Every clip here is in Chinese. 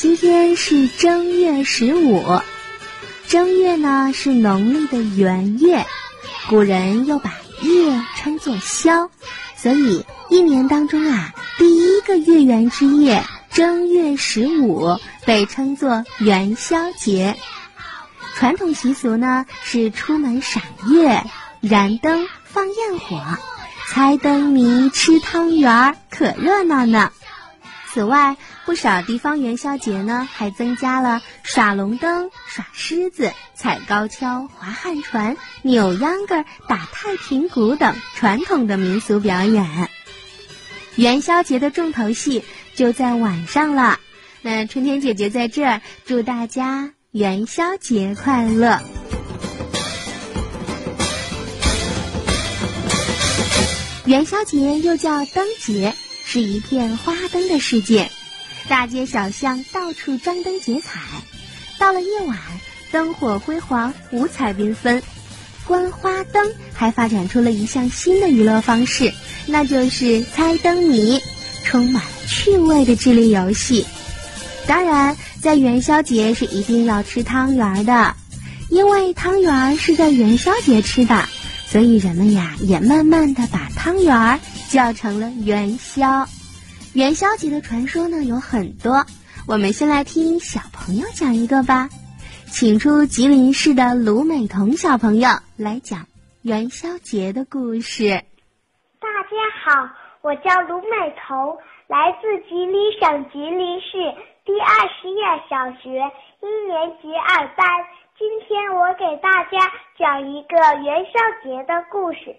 今天是正月十五，正月呢是农历的元月，古人又把月称作宵，所以一年当中啊，第一个月圆之夜正月十五被称作元宵节。传统习俗呢是出门赏月、燃灯、放焰火、猜灯谜、吃汤圆儿，可热闹呢。此外，不少地方元宵节呢，还增加了耍龙灯、耍狮子、踩高跷、划旱船、扭秧歌、打太平鼓等传统的民俗表演。元宵节的重头戏就在晚上了。那春天姐姐在这儿祝大家元宵节快乐。元宵节又叫灯节。是一片花灯的世界，大街小巷到处张灯结彩。到了夜晚，灯火辉煌，五彩缤纷。观花灯还发展出了一项新的娱乐方式，那就是猜灯谜，充满了趣味的智力游戏。当然，在元宵节是一定要吃汤圆的，因为汤圆是在元宵节吃的，所以人们呀也慢慢的把汤圆。叫成了元宵，元宵节的传说呢有很多，我们先来听小朋友讲一个吧，请出吉林市的卢美彤小朋友来讲元宵节的故事。大家好，我叫卢美彤，来自吉林省吉林市第二实验小学一年级二班，今天我给大家讲一个元宵节的故事。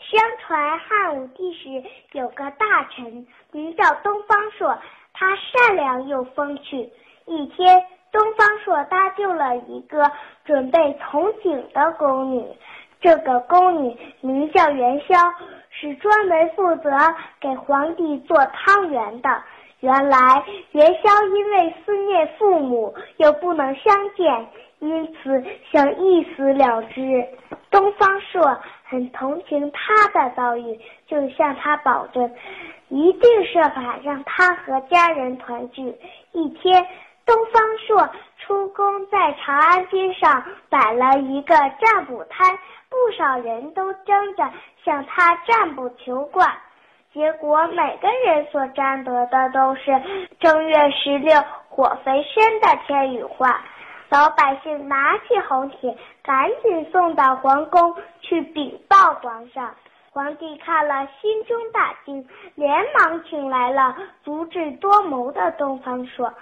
相传汉武帝时有个大臣名叫东方朔，他善良又风趣。一天，东方朔搭救了一个准备从警的宫女，这个宫女名叫元宵，是专门负责给皇帝做汤圆的。原来元宵因为思念父母，又不能相见，因此想一死了之。东方朔。很同情他的遭遇，就向他保证，一定设法让他和家人团聚。一天，东方朔出宫，在长安街上摆了一个占卜摊，不少人都争着向他占卜求卦。结果，每个人所占得的都是正月十六火肥身的天语话。老百姓拿起红帖，赶紧送到皇宫去禀报皇上。皇帝看了，心中大惊，连忙请来了足智多谋的东方朔。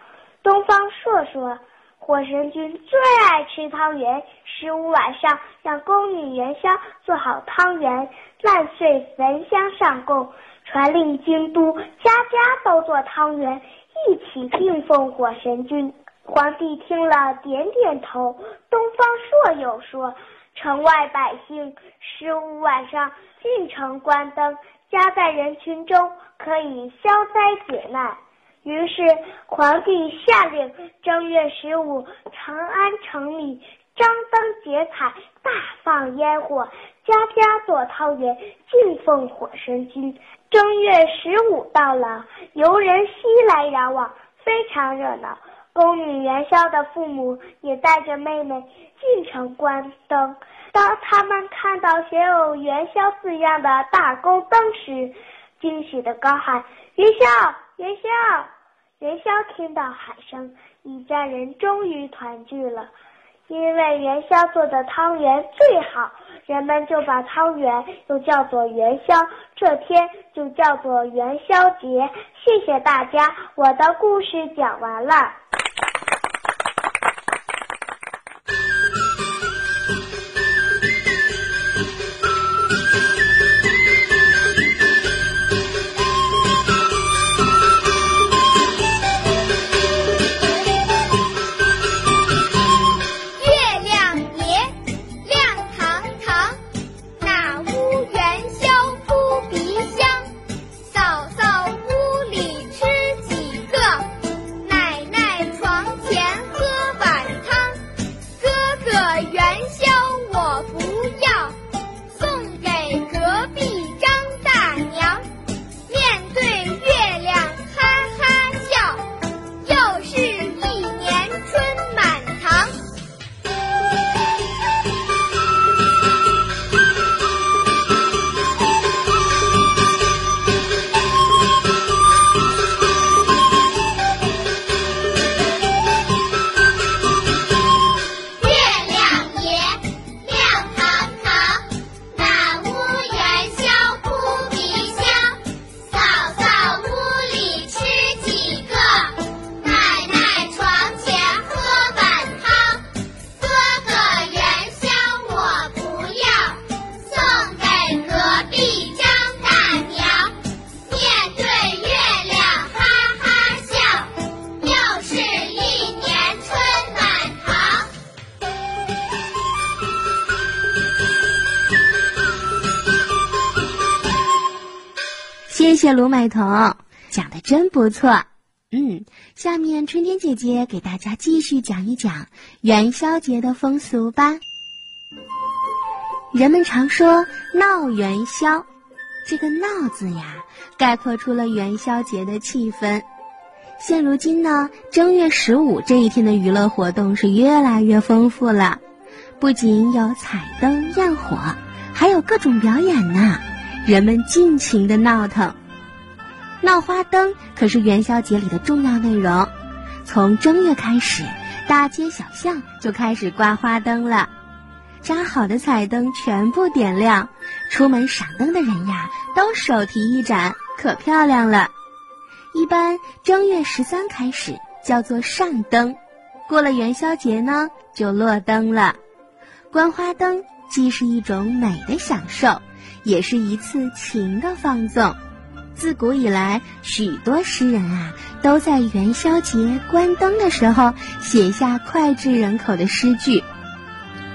东方朔说：“火神君最爱吃汤圆，十五晚上让宫女元宵做好汤圆，烂碎焚香上供，传令京都，家家都做汤圆，一起敬奉火神君。”皇帝听了，点点头。东方朔又说：“城外百姓十五晚上进城观灯，家在人群中，可以消灾解难。”于是皇帝下令，正月十五，长安城里张灯结彩，大放烟火，家家做汤圆，敬奉火神君。正月十五到了，游人熙来攘往，非常热闹。宫女元宵的父母也带着妹妹进城观灯。当他们看到写有“元宵”字样的大宫灯时，惊喜的高喊：“元宵，元宵，元宵！”听到喊声，一家人终于团聚了。因为元宵做的汤圆最好，人们就把汤圆又叫做元宵，这天就叫做元宵节。谢谢大家，我的故事讲完了。卢美彤，讲的真不错。嗯，下面春天姐姐给大家继续讲一讲元宵节的风俗吧。人们常说闹元宵，这个“闹”字呀，概括出了元宵节的气氛。现如今呢，正月十五这一天的娱乐活动是越来越丰富了，不仅有彩灯焰火，还有各种表演呢，人们尽情的闹腾。闹花灯可是元宵节里的重要内容，从正月开始，大街小巷就开始挂花灯了。扎好的彩灯全部点亮，出门赏灯的人呀，都手提一盏，可漂亮了。一般正月十三开始叫做上灯，过了元宵节呢，就落灯了。观花灯既是一种美的享受，也是一次情的放纵。自古以来，许多诗人啊，都在元宵节关灯的时候写下脍炙人口的诗句。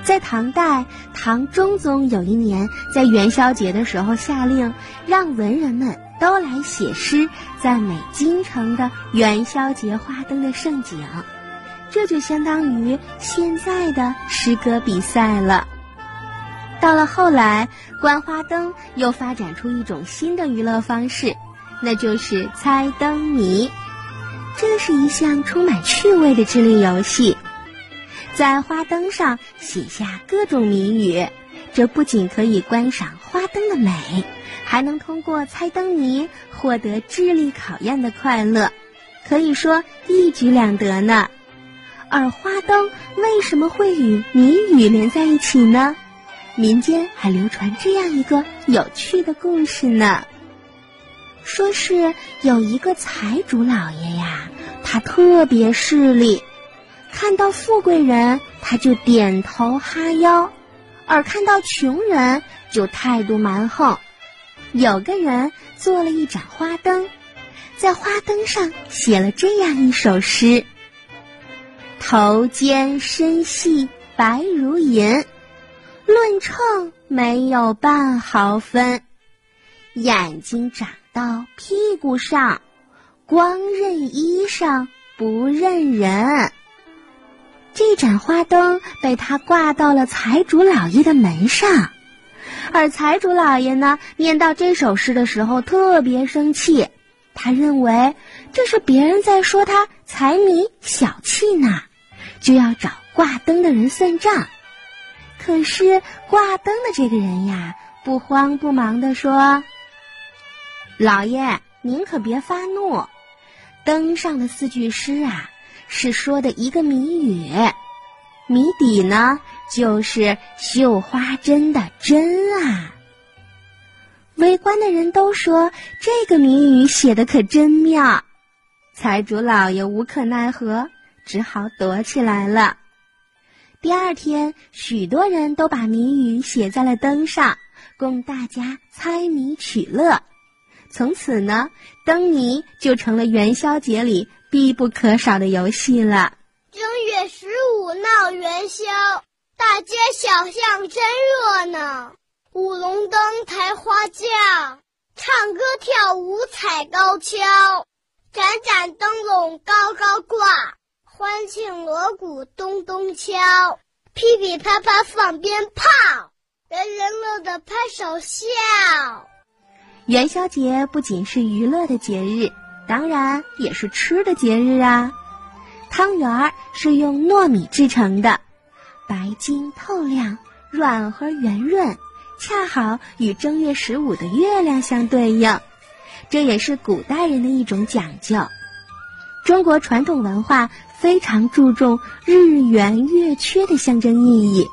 在唐代，唐中宗有一年在元宵节的时候下令，让文人们都来写诗赞美京城的元宵节花灯的盛景，这就相当于现在的诗歌比赛了。到了后来，观花灯又发展出一种新的娱乐方式，那就是猜灯谜。这是一项充满趣味的智力游戏，在花灯上写下各种谜语，这不仅可以观赏花灯的美，还能通过猜灯谜获得智力考验的快乐，可以说一举两得呢。而花灯为什么会与谜语连在一起呢？民间还流传这样一个有趣的故事呢。说是有一个财主老爷呀，他特别势利，看到富贵人他就点头哈腰，而看到穷人就态度蛮横。有个人做了一盏花灯，在花灯上写了这样一首诗：头尖身细白如银。论秤没有半毫分，眼睛长到屁股上，光认衣裳不认人。这盏花灯被他挂到了财主老爷的门上，而财主老爷呢，念到这首诗的时候特别生气，他认为这是别人在说他财迷小气呢，就要找挂灯的人算账。可是挂灯的这个人呀，不慌不忙地说：“老爷，您可别发怒，灯上的四句诗啊，是说的一个谜语，谜底呢就是绣花针的针啊。”围观的人都说这个谜语写的可真妙，财主老爷无可奈何，只好躲起来了。第二天，许多人都把谜语写在了灯上，供大家猜谜取乐。从此呢，灯谜就成了元宵节里必不可少的游戏了。正月十五闹元宵，大街小巷真热闹，舞龙灯、抬花轿，唱歌跳舞踩高跷，盏盏灯笼高高挂。欢庆锣鼓咚咚敲，噼噼啪啪放鞭炮，人人乐得拍手笑。元宵节不仅是娱乐的节日，当然也是吃的节日啊！汤圆儿是用糯米制成的，白晶透亮，软和圆润，恰好与正月十五的月亮相对应，这也是古代人的一种讲究。中国传统文化。非常注重日圆月缺的象征意义，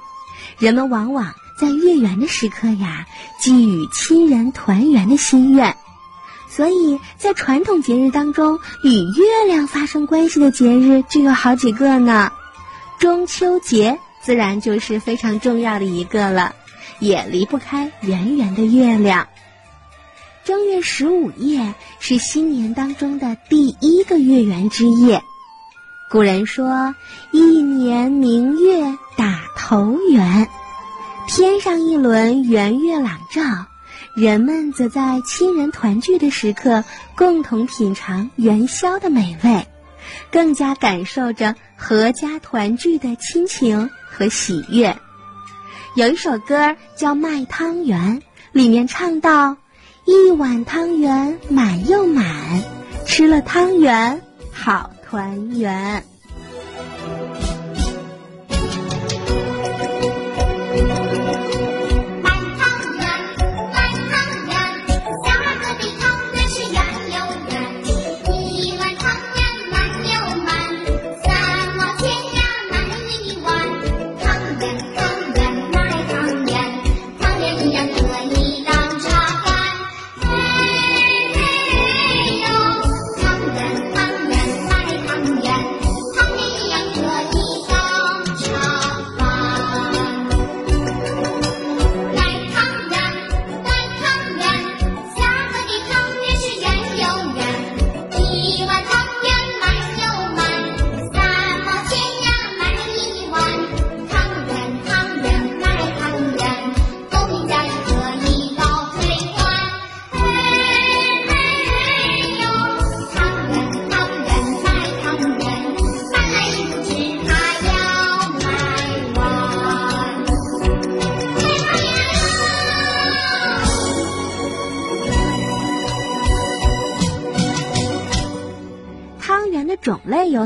人们往往在月圆的时刻呀，寄予亲人团圆的心愿。所以在传统节日当中，与月亮发生关系的节日就有好几个呢。中秋节自然就是非常重要的一个了，也离不开圆圆的月亮。正月十五夜是新年当中的第一个月圆之夜。古人说：“一年明月打头圆，天上一轮圆月朗照，人们则在亲人团聚的时刻，共同品尝元宵的美味，更加感受着阖家团聚的亲情和喜悦。有一首歌叫《卖汤圆》，里面唱到：“一碗汤圆满又满，吃了汤圆好团圆。”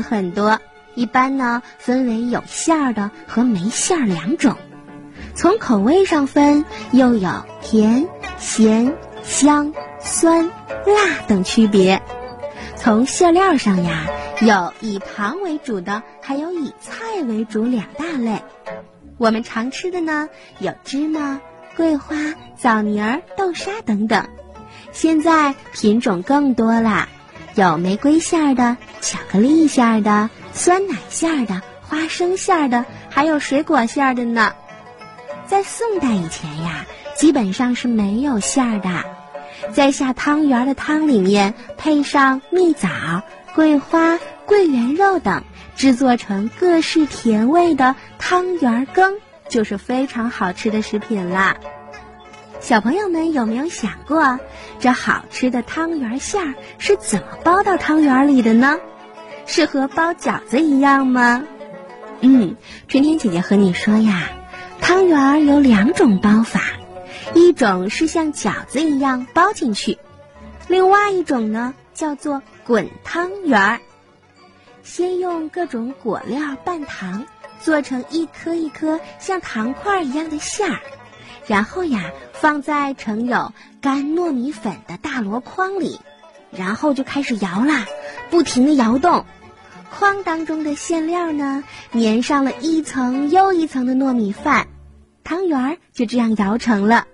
很多，一般呢分为有馅儿的和没馅儿两种。从口味上分，又有甜、咸、香、酸、辣等区别。从馅料上呀，有以糖为主的，还有以菜为主两大类。我们常吃的呢，有芝麻、桂花、枣泥儿、豆沙等等。现在品种更多啦。有玫瑰馅儿的、巧克力馅儿的、酸奶馅儿的、花生馅儿的，还有水果馅儿的呢。在宋代以前呀，基本上是没有馅儿的，在下汤圆的汤里面配上蜜枣、桂花、桂圆肉等，制作成各式甜味的汤圆羹，就是非常好吃的食品啦。小朋友们有没有想过，这好吃的汤圆馅儿是怎么包到汤圆里的呢？是和包饺子一样吗？嗯，春天姐姐和你说呀，汤圆有两种包法，一种是像饺子一样包进去，另外一种呢叫做滚汤圆儿。先用各种果料拌糖，做成一颗一颗像糖块一样的馅儿。然后呀，放在盛有干糯米粉的大箩筐里，然后就开始摇啦，不停的摇动，筐当中的馅料呢，粘上了一层又一层的糯米饭，汤圆儿就这样摇成了。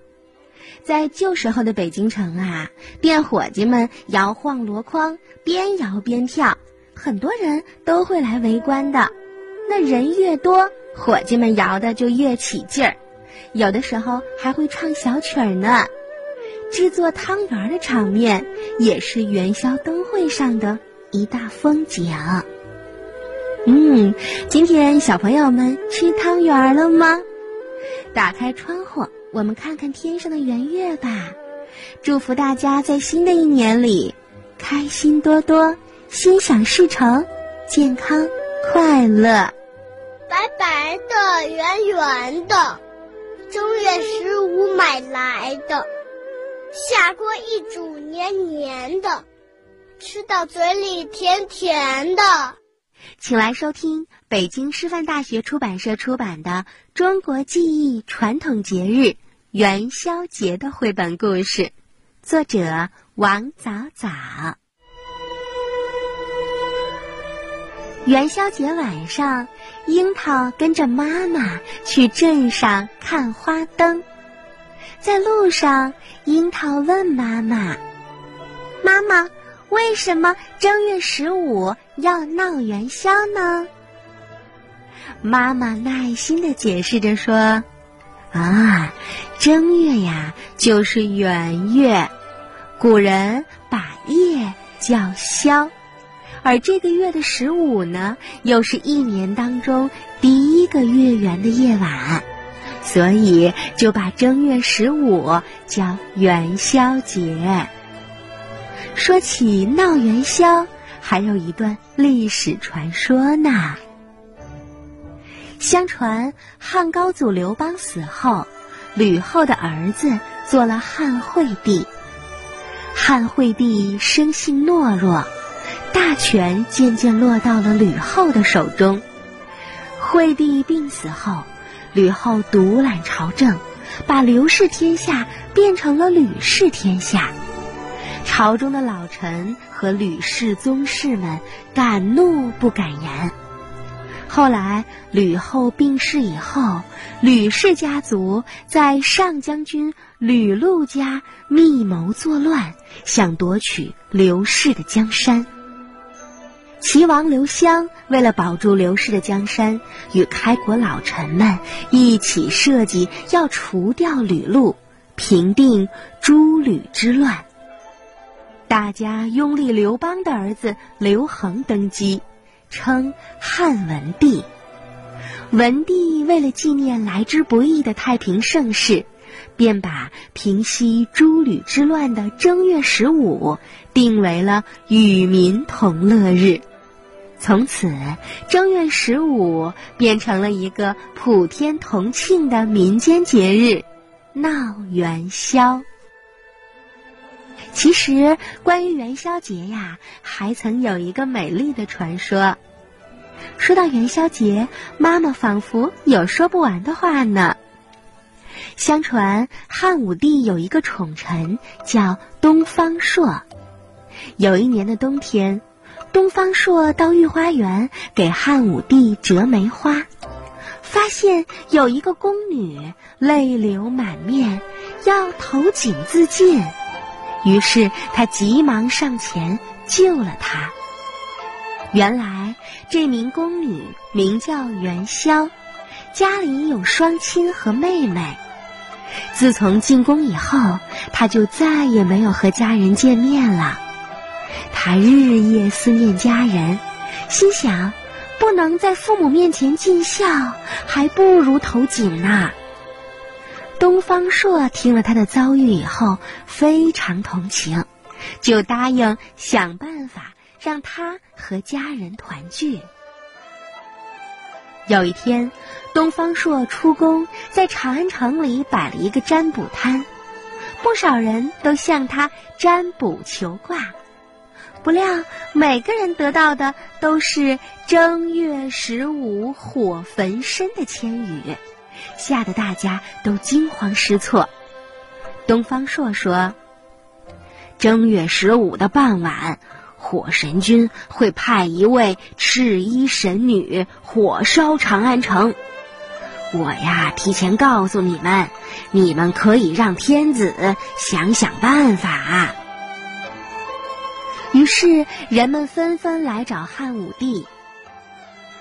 在旧时候的北京城啊，店伙计们摇晃箩筐，边摇边跳，很多人都会来围观的。那人越多，伙计们摇的就越起劲儿。有的时候还会唱小曲儿呢，制作汤圆的场面也是元宵灯会上的一大风景。嗯，今天小朋友们吃汤圆了吗？打开窗户，我们看看天上的圆月吧。祝福大家在新的一年里开心多多，心想事成，健康快乐。白白的，圆圆的。正月十五买来的，下锅一煮黏黏的，吃到嘴里甜甜的。请来收听北京师范大学出版社出版的《中国记忆传统节日元宵节》的绘本故事，作者王早早。元宵节晚上。樱桃跟着妈妈去镇上看花灯，在路上，樱桃问妈妈：“妈妈，为什么正月十五要闹元宵呢？”妈妈耐心的解释着说：“啊，正月呀，就是元月，古人把夜叫宵。”而这个月的十五呢，又是一年当中第一个月圆的夜晚，所以就把正月十五叫元宵节。说起闹元宵，还有一段历史传说呢。相传汉高祖刘邦死后，吕后的儿子做了汉惠帝。汉惠帝生性懦弱，大权渐渐落到了吕后的手中。惠帝病死后，吕后独揽朝政，把刘氏天下变成了吕氏天下。朝中的老臣和吕氏宗室们敢怒不敢言。后来吕后病逝以后，吕氏家族在上将军吕禄家密谋作乱，想夺取刘氏的江山。齐王刘襄为了保住刘氏的江山，与开国老臣们一起设计要除掉吕禄，平定诸吕之乱。大家拥立刘邦的儿子刘恒登基，称汉文帝。文帝为了纪念来之不易的太平盛世，便把平息诸吕之乱的正月十五定为了与民同乐日。从此，正月十五变成了一个普天同庆的民间节日——闹元宵。其实，关于元宵节呀，还曾有一个美丽的传说。说到元宵节，妈妈仿佛有说不完的话呢。相传汉武帝有一个宠臣叫东方朔。有一年的冬天，东方朔到御花园给汉武帝折梅花，发现有一个宫女泪流满面，要投井自尽。于是他急忙上前救了她。原来这名宫女名叫元宵，家里有双亲和妹妹。自从进宫以后，她就再也没有和家人见面了。他日夜思念家人，心想不能在父母面前尽孝，还不如投井呢。东方朔听了他的遭遇以后，非常同情，就答应想办法让他和家人团聚。有一天，东方朔出宫，在长安城里摆了一个占卜摊，不少人都向他占卜求卦，不料每个人得到的都是“正月十五火焚身”的千语。吓得大家都惊慌失措。东方朔说：“正月十五的傍晚，火神君会派一位赤衣神女火烧长安城。我呀，提前告诉你们，你们可以让天子想想办法。”于是人们纷纷来找汉武帝。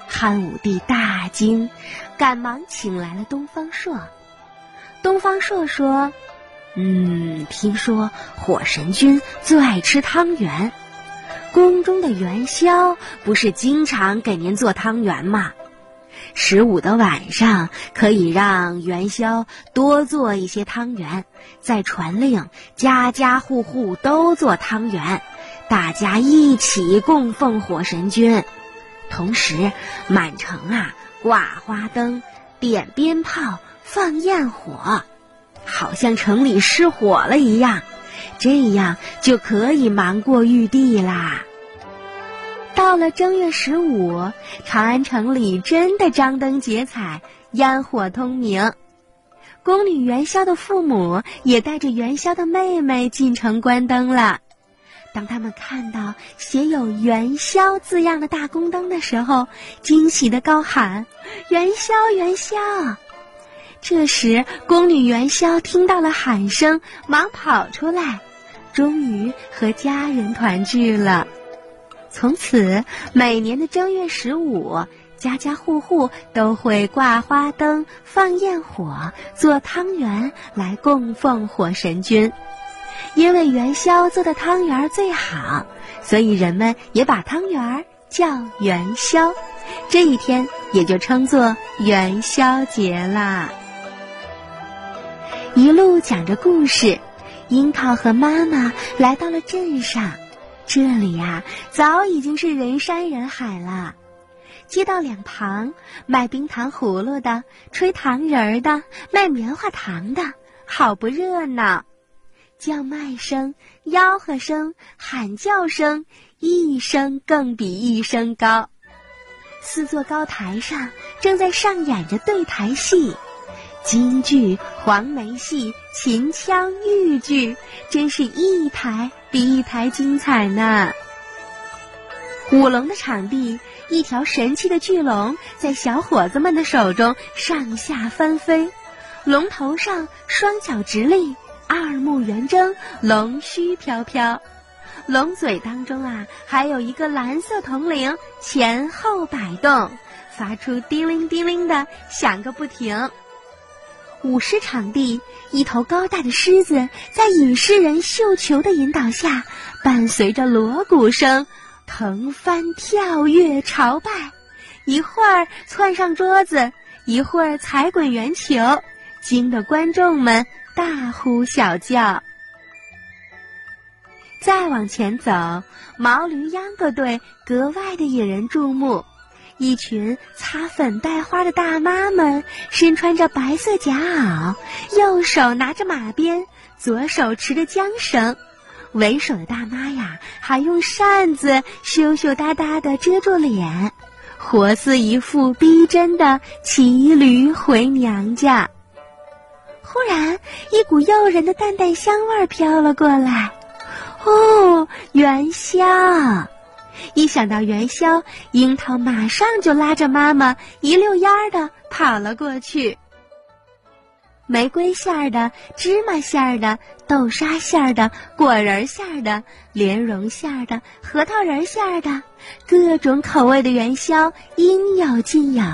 汉武帝大惊，赶忙请来了东方朔。东方朔说：“嗯，听说火神君最爱吃汤圆，宫中的元宵不是经常给您做汤圆吗？十五的晚上可以让元宵多做一些汤圆，再传令家家户户都做汤圆，大家一起供奉火神君。”同时，满城啊挂花灯、点鞭炮、放焰火，好像城里失火了一样，这样就可以瞒过玉帝啦。到了正月十五，长安城里真的张灯结彩，烟火通明。宫女元宵的父母也带着元宵的妹妹进城观灯了。当他们看到写有“元宵”字样的大宫灯的时候，惊喜的高喊：“元宵，元宵！”这时，宫女元宵听到了喊声，忙跑出来，终于和家人团聚了。从此，每年的正月十五，家家户户都会挂花灯、放焰火、做汤圆来供奉火神君。因为元宵做的汤圆最好，所以人们也把汤圆叫元宵，这一天也就称作元宵节啦。一路讲着故事，樱桃和妈妈来到了镇上。这里呀，早已经是人山人海了。街道两旁卖冰糖葫芦的、吹糖人儿的、卖棉花糖的，好不热闹。叫卖声、吆喝声、喊叫声，一声更比一声高。四座高台上正在上演着对台戏，京剧、黄梅戏、秦腔、豫剧，真是一台比一台精彩呢。舞龙的场地，一条神奇的巨龙在小伙子们的手中上下翻飞，龙头上双脚直立。二目圆睁，龙须飘飘，龙嘴当中啊，还有一个蓝色铜铃，前后摆动，发出叮铃叮铃的响个不停。舞狮场地，一头高大的狮子在引狮人绣球的引导下，伴随着锣鼓声，腾翻跳跃朝拜，一会儿窜上桌子，一会儿踩滚圆球，惊得观众们。大呼小叫。再往前走，毛驴秧歌队格外的引人注目。一群擦粉带花的大妈们，身穿着白色夹袄，右手拿着马鞭，左手持着缰绳。为首的大妈呀，还用扇子羞羞答答的遮住脸，活似一副逼真的骑驴回娘家。忽然，一股诱人的淡淡香味飘了过来。哦，元宵！一想到元宵，樱桃马上就拉着妈妈一溜烟儿的跑了过去。玫瑰馅儿的、芝麻馅儿的、豆沙馅儿的、果仁馅儿的、莲蓉馅儿的、核桃仁馅儿的，各种口味的元宵应有尽有。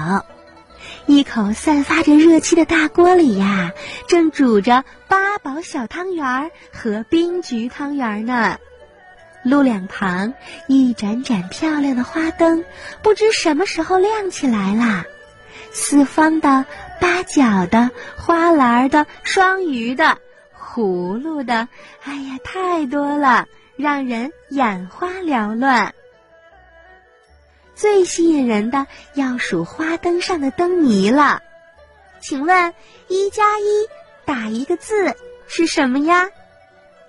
一口散发着热气的大锅里呀，正煮着八宝小汤圆儿和冰菊汤圆儿呢。路两旁一盏盏漂亮的花灯，不知什么时候亮起来了。四方的、八角的、花篮的、双鱼的、葫芦的，哎呀，太多了，让人眼花缭乱。最吸引人的要数花灯上的灯谜了，请问一加一打一个字是什么呀？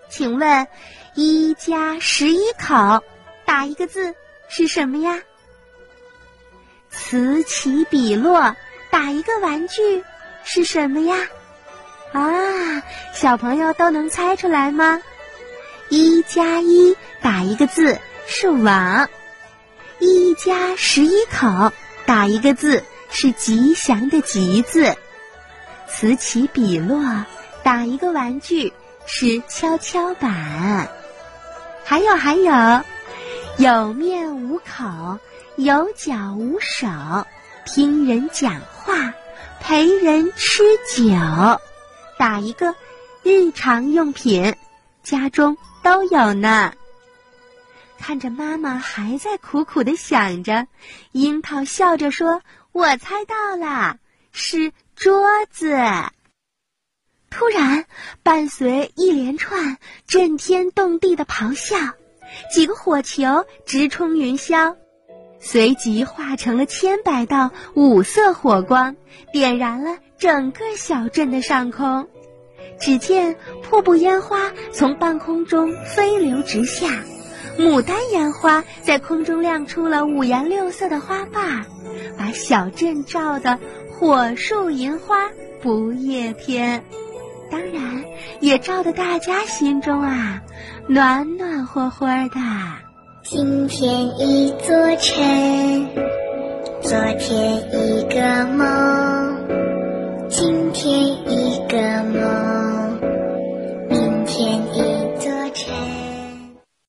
请问一加十一口打一个字是什么呀？此起彼落打一个玩具是什么呀？啊，小朋友都能猜出来吗？一加一打一个字是网。一家十一口，打一个字是吉祥的“吉”字；此起彼落，打一个玩具是跷跷板。还有还有，有面无口，有脚无手，听人讲话，陪人吃酒，打一个日常用品，家中都有呢。看着妈妈还在苦苦的想着，樱桃笑着说：“我猜到了，是桌子。”突然，伴随一连串震天动地的咆哮，几个火球直冲云霄，随即化成了千百道五色火光，点燃了整个小镇的上空。只见瀑布烟花从半空中飞流直下。牡丹烟花在空中亮出了五颜六色的花瓣，把小镇照得火树银花不夜天。当然，也照得大家心中啊暖暖和和的。今天一座城，昨天一个梦，今天一个梦。